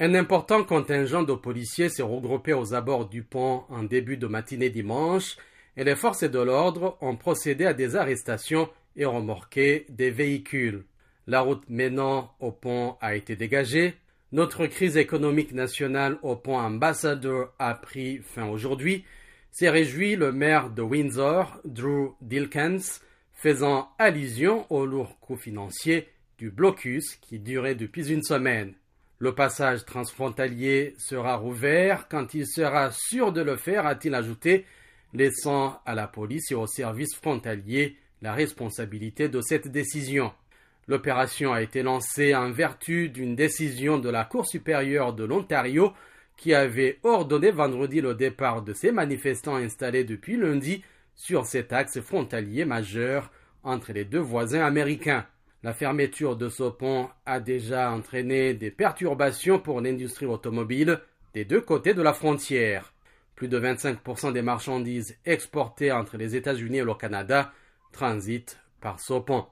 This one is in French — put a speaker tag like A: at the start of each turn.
A: Un important contingent de policiers s'est regroupé aux abords du pont en début de matinée dimanche et les forces de l'ordre ont procédé à des arrestations et remorqué des véhicules. La route menant au pont a été dégagée. Notre crise économique nationale au pont Ambassador a pris fin aujourd'hui. S'est réjoui le maire de Windsor, Drew Dilkens, faisant allusion au lourd coût financier du blocus qui durait depuis une semaine. Le passage transfrontalier sera rouvert quand il sera sûr de le faire, a-t-il ajouté, laissant à la police et aux services frontaliers la responsabilité de cette décision. L'opération a été lancée en vertu d'une décision de la Cour supérieure de l'Ontario qui avait ordonné vendredi le départ de ces manifestants installés depuis lundi sur cet axe frontalier majeur entre les deux voisins américains. La fermeture de ce pont a déjà entraîné des perturbations pour l'industrie automobile des deux côtés de la frontière. Plus de 25% des marchandises exportées entre les États-Unis et le Canada transitent par ce pont.